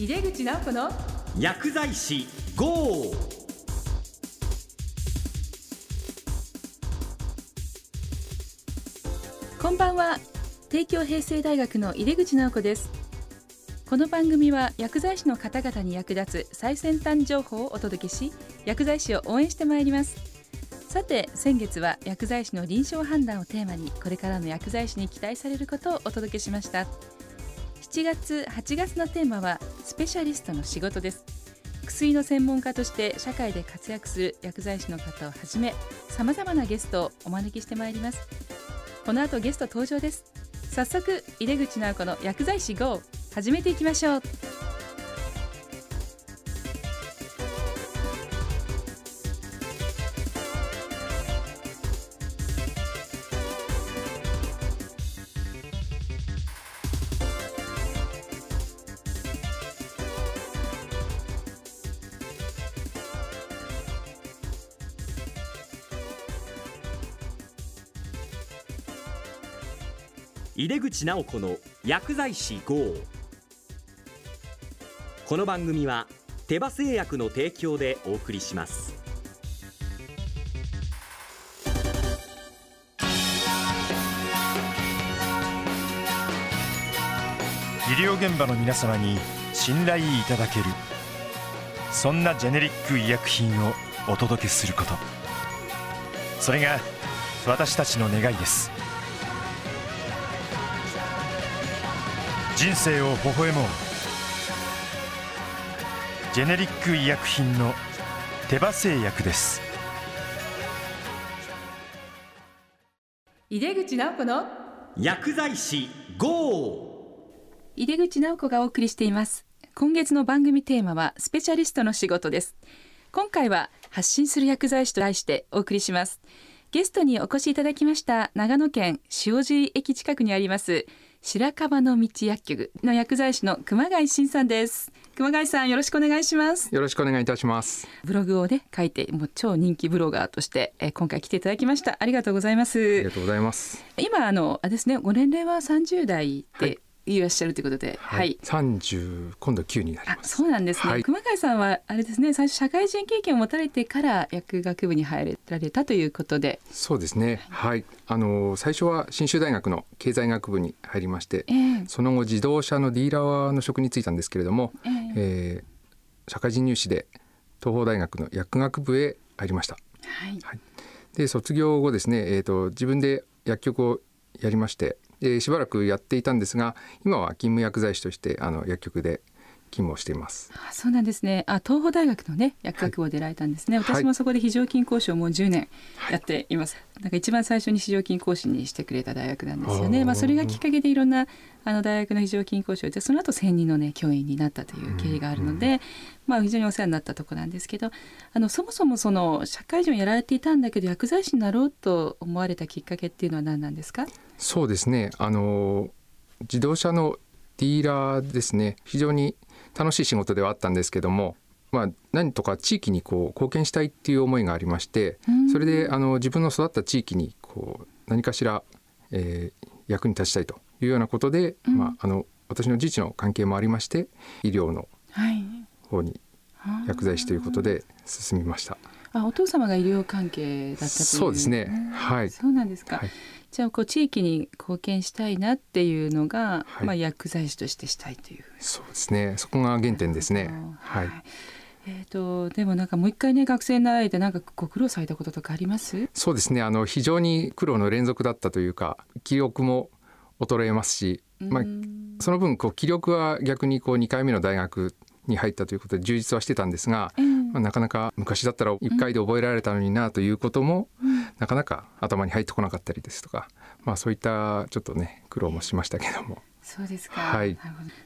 井出口直子の薬剤師 GO! こんばんは。帝京平成大学の井出口直子です。この番組は薬剤師の方々に役立つ最先端情報をお届けし薬剤師を応援してまいります。さて先月は薬剤師の臨床判断をテーマにこれからの薬剤師に期待されることをお届けしました。7月8月のテーマはスペシャリストの仕事です。薬の専門家として社会で活躍する薬剤師の方をはじめさまざまなゲストをお招きしてまいります。この後ゲスト登場です。早速井出口直子の薬剤師 GO 始めていきましょう。井出口直子の薬剤師 GO この番組は手羽製薬の提供でお送りします。医療現場の皆様に信頼いただける。そんなジェネリック医薬品をお届けすること。それが私たちの願いです。人生を微笑もう。ジェネリック医薬品の手羽製薬です。井出口直子の薬剤師 GO! 井出口直子がお送りしています。今月の番組テーマはスペシャリストの仕事です。今回は発信する薬剤師と題してお送りします。ゲストにお越しいただきました長野県塩尻駅近くにあります白樺の道薬局の薬剤師の熊谷真さんです熊谷さんよろしくお願いしますよろしくお願いいたします。ブログをね書いてもう超人気ブロガーとして、えー今回来ていただきましたありがとうございまありすがとうございます。今あのあれですねご年齢は30代ではいいらっしゃるということで。はい、三十今度九になりあます。そうなんですね、はい。熊谷さんはあれですね。最初社会人経験を持たれてから薬学部に入られたということで、そうですね。はい。あの最初は信州大学の経済学部に入りまして、ええ。その後自動車のディーラーの職に就いたんですけれども、ええ。えー社会人入試で東邦大学の薬学部へ入りました。はい。で卒業後ですね、えー、と自分で薬局をやりましてでしばらくやっていたんですが今は勤務薬剤師としてあの薬局で勤務をしています。あそうなんですね。あ東邦大学のね薬学部を出られたんですね、はい。私もそこで非常勤講師をもう10年やっています、なんか一番最初に非常勤講師にしてくれた大学なんですよね。あー。まあそれがきっかけでいろんなあの大学の非常勤講師をしてその後専任のね教員になったという経緯があるので、まあ非常にお世話になったところなんですけどあのそもそもその社会人をやられていたんだけど薬剤師になろうと思われたきっかけっていうのは何なんですか？そうですね。あの自動車のディーラーですね。非常に楽しい仕事ではあったんですけども、まあ、何とか地域にこう貢献したいっていう思いがありましてうん。それであの自分の育った地域にこう何かしら、えー役に立ちたいというようなことで、うん。まあ、あの私の自治の関係もありまして医療のはい。方に薬剤師ということで進みました。あお父様が医療関係だったという。そうですね。はい。そうなんですか、はい。じゃあこう地域に貢献したいなっていうのが、はい。まあ薬剤師としてしたいというそうですね。そこが原点ですね。ははい。い、えー、とでもなんかもう一回ね学生になられてなんかご苦労されたこととかあります？そうですね。あの非常に苦労の連続だったというか記憶も衰えますし、まあう、んその分こう気力は逆にこう2回目の大学に入ったということで充実はしてたんですが、ええまあ、なかなか昔だったら1回で覚えられたのになということも、なかなか頭に入ってこなかったりですとか、まあ、そういったちょっとね苦労もしましたけども。そうですか、はい。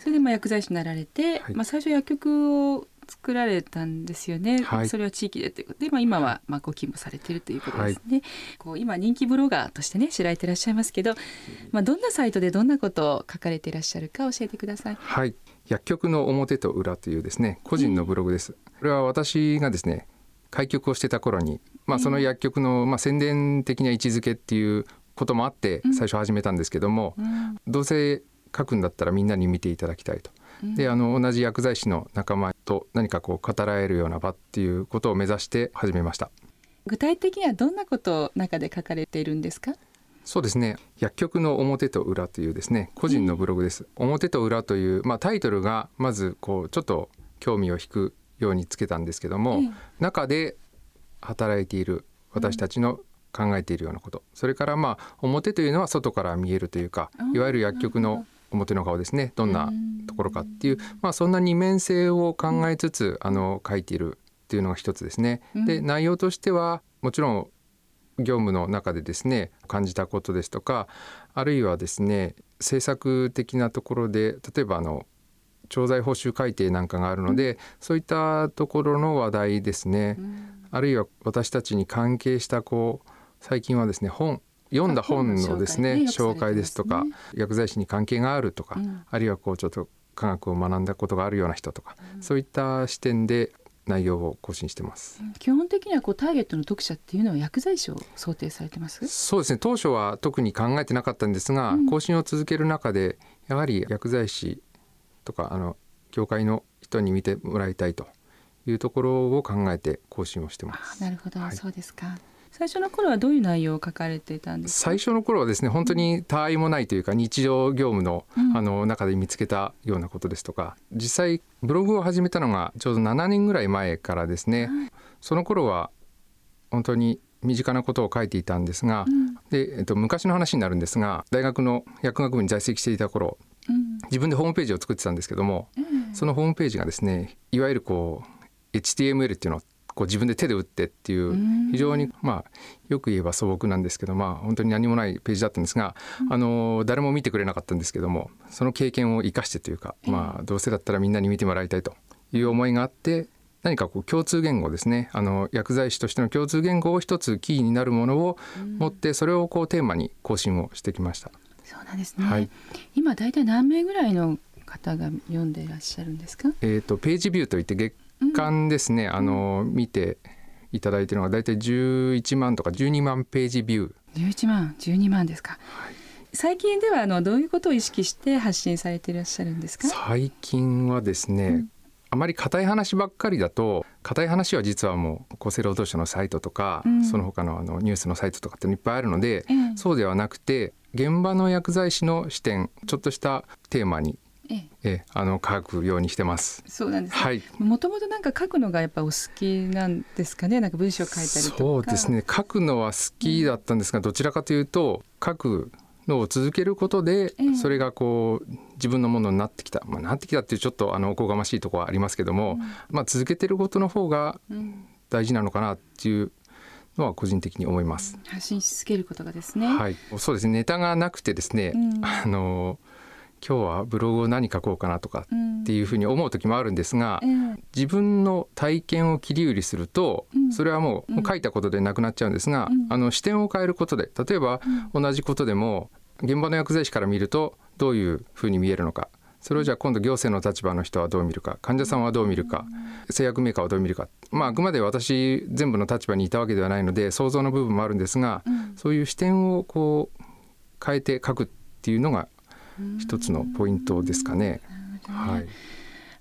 それでまあ薬剤師になられて、はい。まあ、最初薬局を作られたんですよね、はい。それは地域でということで、まあ、今はまあご勤務されているということですね、こう今人気ブロガーとしてね知られていらっしゃいますけど、まあ、どんなサイトでどんなことを書かれていらっしゃるか教えてください。はい、薬局の表と裏というですね個人のブログです。これは私がですね開局をしてた頃に、まあ、その薬局の、まあ、宣伝的な位置づけっていうこともあって最初始めたんですけども、うん。どうせ書くんだったらみんなに見ていただきたいと。であの同じ薬剤師の仲間と何かこう語らえるような場っていうことを目指して始めました。具体的にはどんなことを中で書かれているんですか？そうですね。薬局の表と裏というですね個人のブログです、表と裏という、まあ、タイトルがまずこうちょっと興味を引くようにつけたんですけども、ええ。中で働いている私たちの考えているようなこと、それからまあ表というのは外から見えるというかいわゆる薬局の表の顔ですね。どんなところかっていう、まあ、そんな二面性を考えつつ、あの書いているっていうのが一つですね。で内容としてはもちろん業務の中でですね感じたことですとかあるいはですね政策的なところで例えばあの調剤報酬改定なんかがあるので、そういったところの話題ですね、あるいは私たちに関係したこう最近はですね本読んだ本のですねね紹介ですとか、薬剤師に関係があるとか、うん。あるいはこうちょっと科学を学んだことがあるような人とか、そういった視点で内容を更新してます。基本的にはこうターゲットの読者っていうのは薬剤師を想定されてます？そうですね。当初は特に考えてなかったんですが、更新を続ける中でやはり薬剤師とかあの業界の人に見てもらいたいというところを考えて更新をしてまあす。なるほど、はい。そうですか。最初の頃はどういう内容を書かれていたんですか？最初の頃はですね本当に他愛もないというか日常業務の,、あの中で見つけたようなことですとか。実際ブログを始めたのがちょうど7年ぐらい前からですね、その頃は本当に身近なことを書いていたんですが、でえっと、昔の話になるんですが大学の薬学部に在籍していた頃うん自分でホームページを作ってたんですけども、そのホームページがですねいわゆるこう HTML っていうのをこう自分で手で打ってっていう非常にまあよく言えば素朴なんですけどまあ本当に何もないページだったんですが、あの誰も見てくれなかったんですけどもその経験を生かしてというか、まあどうせだったらみんなに見てもらいたいという思いがあって何かこう共通言語ですねあの薬剤師としての共通言語を一つキーになるものを持ってそれをこうテーマに更新をしてきました。そうなんですね、はい。今大体何名ぐらいの方が読んでいらっしゃるんですか？えー、とページビューといって月間ですね、あの見ていただいているのが大体11万とか12万ページビュー。11万12万ですか、最近ではあのどういうことを意識して発信されていらっしゃるんですか？最近はですね、あまり硬い話ばっかりだと硬い話は実はもう厚生労働省のサイトとか、うん。その他のあのニュースのサイトとかっていっぱいあるので、ええ。そうではなくて現場の薬剤師の視点ちょっとしたテーマに、ええ。えあの書くようにしてます。そうなんですね。はい。もともとなんか書くのがやっぱお好きなんですかね？なんか文章書いたりとか。そうですね。書くのは好きだったんですが、どちらかというと書くのを続けることで、ええ。それがこう自分のものになってきた、まあ、なってきたっていうちょっとあのおこがましいところはありますけども、まあ、続けてることの方がうん。大事なのかなっていうのは個人的に思います。発信し続けることがですね、はい、そうですね。ネタがなくてですね、うん。あの今日はブログを何書こうかなとかうんっていうふうに思う時もあるんですが、ええ。自分の体験を切り売りすると、うん。それはもう書いたことでなくなっちゃうんですが、うん。あの視点を変えることで例えば同じことでも現場の薬剤師から見るとどういうふうに見えるのかそれをじゃあ今度行政の立場の人はどう見るか患者さんはどう見るか製薬メーカーはどう見るか、まあ、あくまで私全部の立場にいたわけではないので想像の部分もあるんですが、そういう視点をこう変えて書くっていうのが一つのポイントですかね。はい。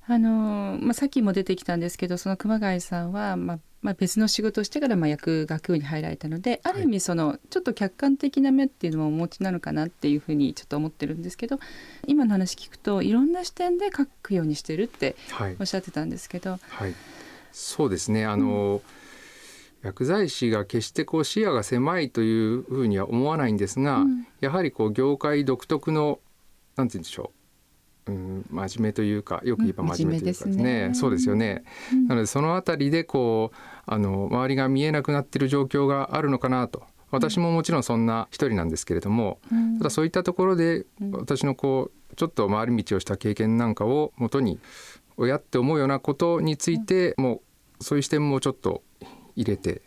あのまあ、さっきも出てきたんですけどその熊谷さんは、まあまあ、別の仕事をしてからまあ薬学部に入られたのである意味そのちょっと客観的な目っていうのもお持ちなのかなっていうふうにちょっと思ってるんですけど今の話聞くといろんな視点で書くようにしてるってはい。おっしゃってたんですけど、はい、そうですね。あの、薬剤師が決してこう視野が狭いというふうには思わないんですが、うん。やはりこう業界独特のなんて言うんでしょう、うん、真面目というかよく言えばうん真面目というかですね。そうですよね、なのでそのあたりでこうあの周りが見えなくなっている状況があるのかなと。私ももちろんそんな一人なんですけれども、うん。ただそういったところで私のこうちょっと回り道をした経験なんかをもとに親って思うようなことについてもうそういう視点もちょっと入れて、うん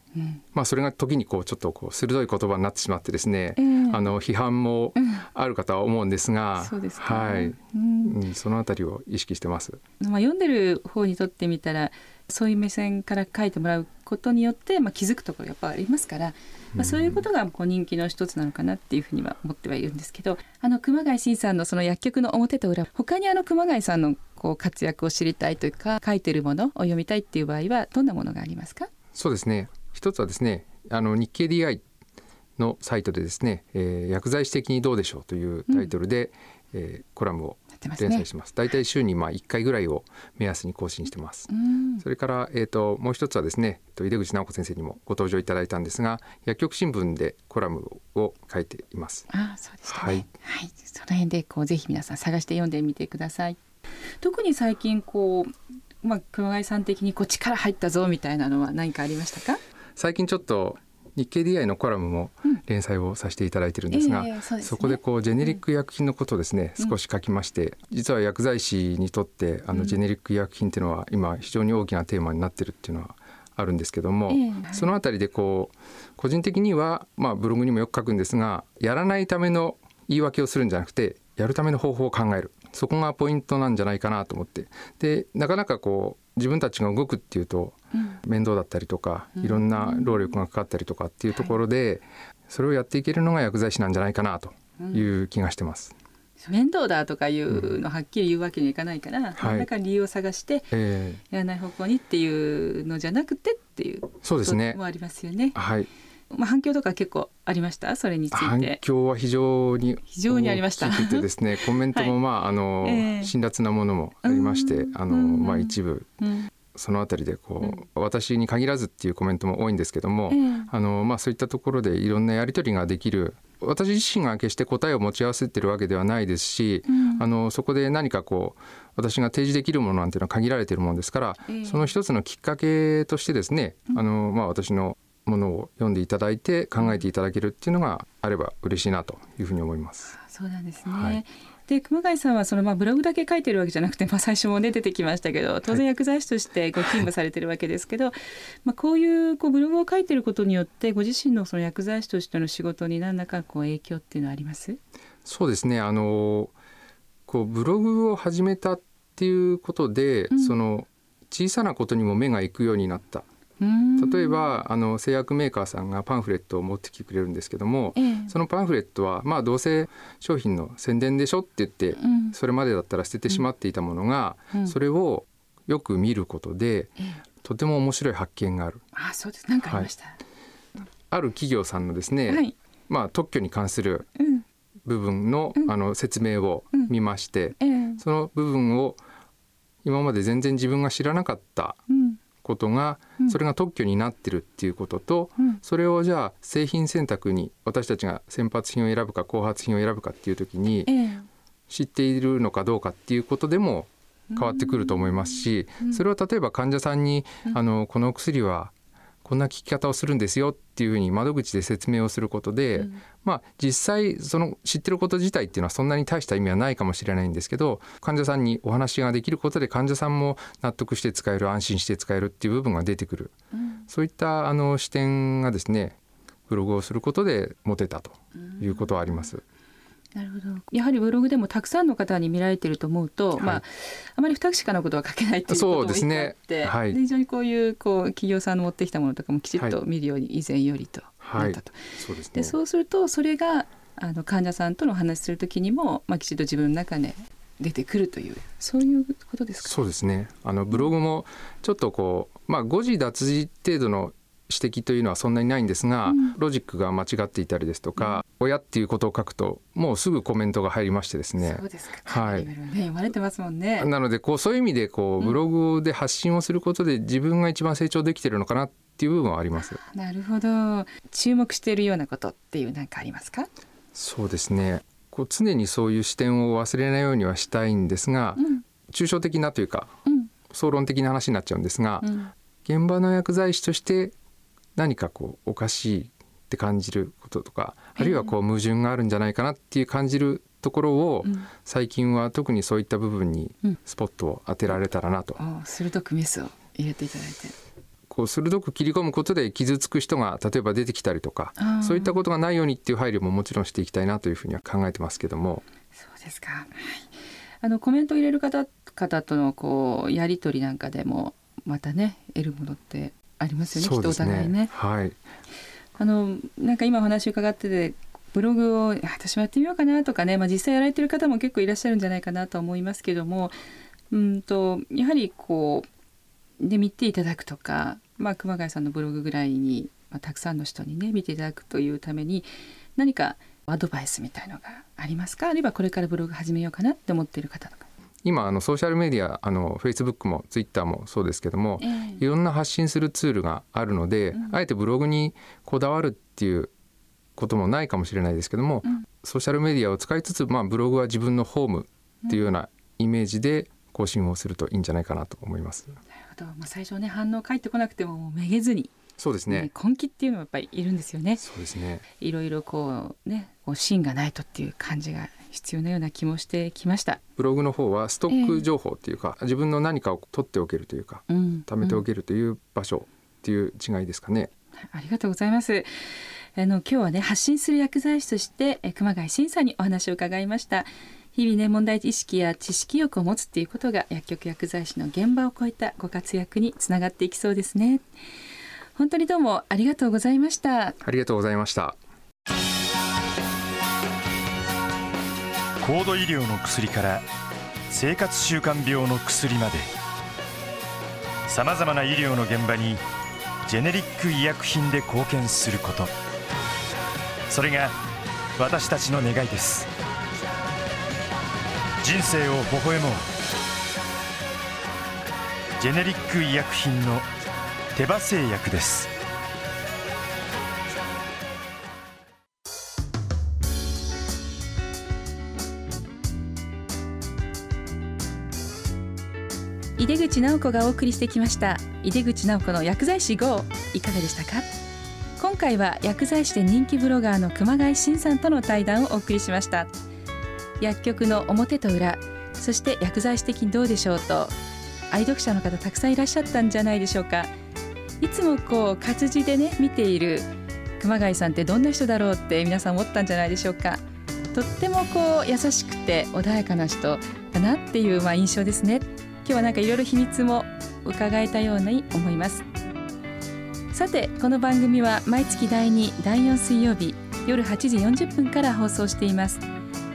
まあそれが時にこうちょっとこう鋭い言葉になってしまってですね、ええあの批判もある方は思うんですが、そうですかはい、うん。うん、そのあたりを意識してます。まあ、読んでる方にとってみたらそういう目線から書いてもらうことによって、まあ、気づくところやっぱありますから、まあ、そういうことがこう人気の一つなのかなっていうふうには思ってはいるんですけどあの熊谷慎さんのその薬局の表と裏他にあの熊谷さんのこう活躍を知りたいというか書いてるものを読みたいっていう場合はどんなものがありますか？そうですね一つはですねあの日経 DI のサイトでですね、えー、薬剤師的にどうでしょうというタイトルで、うん、えー、コラムを連載します。大体、ね、週にまあ1回ぐらいを目安に更新してます。それから、えーと、もう一つはですね井出口直子先生にもご登場いただいたんですが薬局新聞でコラムを書いています。あそうですね、はい、はい、その辺でこうぜひ皆さん探して読んでみてください。特に最近こう、まあ、熊谷さん的にこう力入ったぞみたいなのは何かありましたか？最近ちょっと日経 DI のコラムも連載をさせていただいてるんですが、うんえーそすね、そこでこうジェネリック医薬品のことをですね、うん、少し書きまして実は薬剤師にとってあのジェネリック医薬品っていうのは今非常に大きなテーマになってるっていうのはあるんですけども、えー、そのあたりでこう個人的には、まあ、ブログにもよく書くんですがやらないための言い訳をするんじゃなくてやるための方法を考える。そこがポイントなんじゃないかなと思って。でなかなかこう自分たちが動くっていうと面倒だったりとか、いろんな労力がかかったりとかっていうところで、それをやっていけるのが薬剤師なんじゃないかなという気がしてます。面倒だとかいうのはっきり言うわけにはいかないから、うん、何らか理由を探して、やらない方向にっていうのじゃなくてっていうそうですね。もありますよね。はいまあ、反響とか結構ありました？それについて。反響は非常に非常にありました。てですね コメントもまあ、はい、あの、えー、辛辣なものもありましてあの、まあ、一部、そのあたりでこう、うん、私に限らずっていうコメントも多いんですけども、あのまあ、そういったところでいろんなやり取りができる。私自身が決して答えを持ち合わせてるわけではないですし、うん、あのそこで何かこう私が提示できるものなんていうのは限られているものですから、えー、その一つのきっかけとしてですね、あのまあ、私のものを読んでいただいて考えていただけるっていうのがあれば嬉しいなというふうに思います。そうなんですね、はい。で熊谷さんはそのまあブログだけ書いてるわけじゃなくて、まあ、最初も、ね、出てきましたけど当然薬剤師としてご勤務されてるわけですけど、はい、まあ、こういうこうブログを書いてることによってご自身のその薬剤師としての仕事に何らかこう影響っていうのはあります？そうですね。あのこうブログを始めたっていうことで、うん、その小さなことにも目がいくようになった例えばあの製薬メーカーさんがパンフレットを持ってきてくれるんですけども、ええ、そのパンフレットはまあどうせ商品の宣伝でしょって言って、うん、それまでだったら捨ててしまっていたものが、うん、それをよく見ることで、え、とても面白い発見がある。あそうです。何かありました、はい、ある企業さんのですね、はい、まあ、特許に関する部分の,、あの説明を見まして、その部分を今まで全然自分が知らなかったことが、それが特許になってるっていうことと、うん、それをじゃあ製品選択に私たちが先発品を選ぶか後発品を選ぶかっていう時に、知っているのかどうかっていうことでも変わってくると思いますし、それを例えば患者さんに、あのこのお薬はこんな聞き方をするんですよっていうふうに窓口で説明をすることで、うん、まあ実際その知ってること自体っていうのはそんなに大した意味はないかもしれないんですけど患者さんにお話ができることで患者さんも納得して使える安心して使えるっていう部分が出てくる、うん、そういったあの視点がですねブログをすることで持てたということはあります。うんなるほど。やはりブログでもたくさんの方に見られてると思うと、はい、まあ、あまり不確かなことは書けないっていうこともあって、ね。はい、非常にこういうこう企業さんの持ってきたものとかもきちっと見るように以前よりとなったと。そうですね、そうするとそれがあの患者さんとの話する時にも、まあ、きちっと自分の中で出てくるというそういうことですか？そうですね。あのブログもちょっとこう、まあ、誤字脱字程度の指摘というのはそんなにないんですが、うん、ロジックが間違っていたりですとか、うん、親っていうことを書くともうすぐコメントが入りましてですね。そうですか。はい。ね、読まれてますもんね。なのでこうそういう意味でこうブログで発信をすることで自分が一番成長できてるのかなっていう部分はあります。なるほど。注目しているようなことっていう何かありますか？そうですね。こう常にそういう視点を忘れないようにはしたいんですが、うん、抽象的なというか、うん、総論的な話になっちゃうんですが、うん、現場の薬剤師として何かこうおかしいって感じることとかあるいはこう矛盾があるんじゃないかなっていう感じるところを、最近は特にそういった部分にスポットを当てられたらなと。うん、鋭くメスを入れていただいて。こう鋭く切り込むことで傷つく人が例えば出てきたりとかそういったことがないようにっていう配慮ももちろんしていきたいなというふうには考えてますけども。そうですか、はい、あのコメント入れる方方とのこうやり取りなんかでもまたね得るものってありますよね、ね、きっとお互いね。はい、あのなんか今お話伺っててブログを私もやってみようかなとかね、まあ、実際やられてる方も結構いらっしゃるんじゃないかなと思いますけどもうんとやはりこうで見ていただくとか、まあ、熊谷さんのブログぐらいに、まあ、たくさんの人にね見ていただくというために何かアドバイスみたいのがありますか？あるいはこれからブログ始めようかなって思っている方とか。今あのソーシャルメディアあのフェイスブックもツイッターもそうですけども、ええいろんな発信するツールがあるので、うんあえてブログにこだわるっていうこともないかもしれないですけども、うんソーシャルメディアを使いつつ、まあ、ブログは自分のホームっていうようなイメージで更新をするといいんじゃないかなと思います。なるほど、まあ、最初ね反応返ってこなくてももうめげずに、そうですね。ね根気っていうのはやっぱりいるんですよね。そうですね。いろいろこうねこう芯がないとっていう感じが必要なような気もしてきました。ブログの方はストック情報っていうか、自分の何かを取っておけるというかうん、貯めておうんけるという場所っていう違いですかね。ありがとうございます。あの今日はね発信する薬剤師としてえ熊谷慎さんにお話を伺いました。日々ね問題意識や知識欲を持つっていうことが薬局薬剤師の現場を超えたご活躍につながっていきそうですね。本当にどうもありがとうございました。ありがとうございました。高度医療の薬から生活習慣病の薬まで。さまざまな医療の現場にジェネリック医薬品で貢献すること。それが私たちの願いです。人生を微笑もう。ジェネリック医薬品の手羽製薬です。井出口直子がお送りしてきました。井出口直子の薬剤師 GO いかがでしたか？今回は薬剤師で人気ブロガーの熊谷慎さんとの対談をお送りしました。薬局の表と裏そして薬剤師的にどうでしょうと愛読者の方たくさんいらっしゃったんじゃないでしょうか。いつもこう活字でね見ている熊谷さんってどんな人だろうって皆さん思ったんじゃないでしょうか。とってもこう優しくて穏やかな人だなっていうまあ印象ですね。今日はなんかいろいろ秘密も伺えたように思います。さてこの番組は毎月第2第4水曜日夜8時40分から放送しています。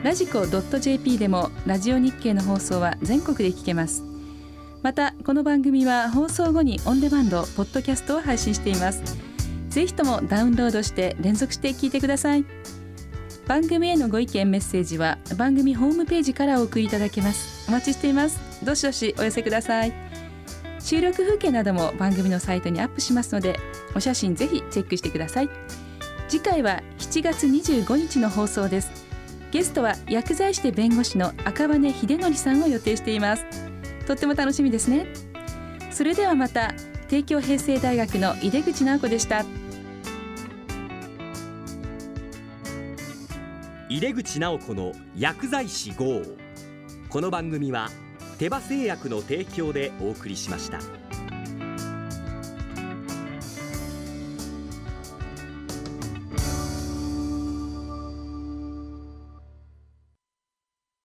ラジコ .jp でもラジオ日経の放送は全国で聞けます。またこの番組は放送後にオンデマンドポッドキャストを配信しています。ぜひともダウンロードして連続して聞いてください。番組へのご意見メッセージは番組ホームページからお送りいただけます。お待ちしています。どしどしお寄せください。収録風景なども番組のサイトにアップしますのでお写真ぜひチェックしてください。次回は7月25日の放送です。ゲストは薬剤師で弁護士の赤羽秀則さんを予定しています。とっても楽しみですね。それではまた帝京平成大学の井出口直子でした。井出口直子の薬剤師 GO この番組は手羽製薬の提供でお送りしました。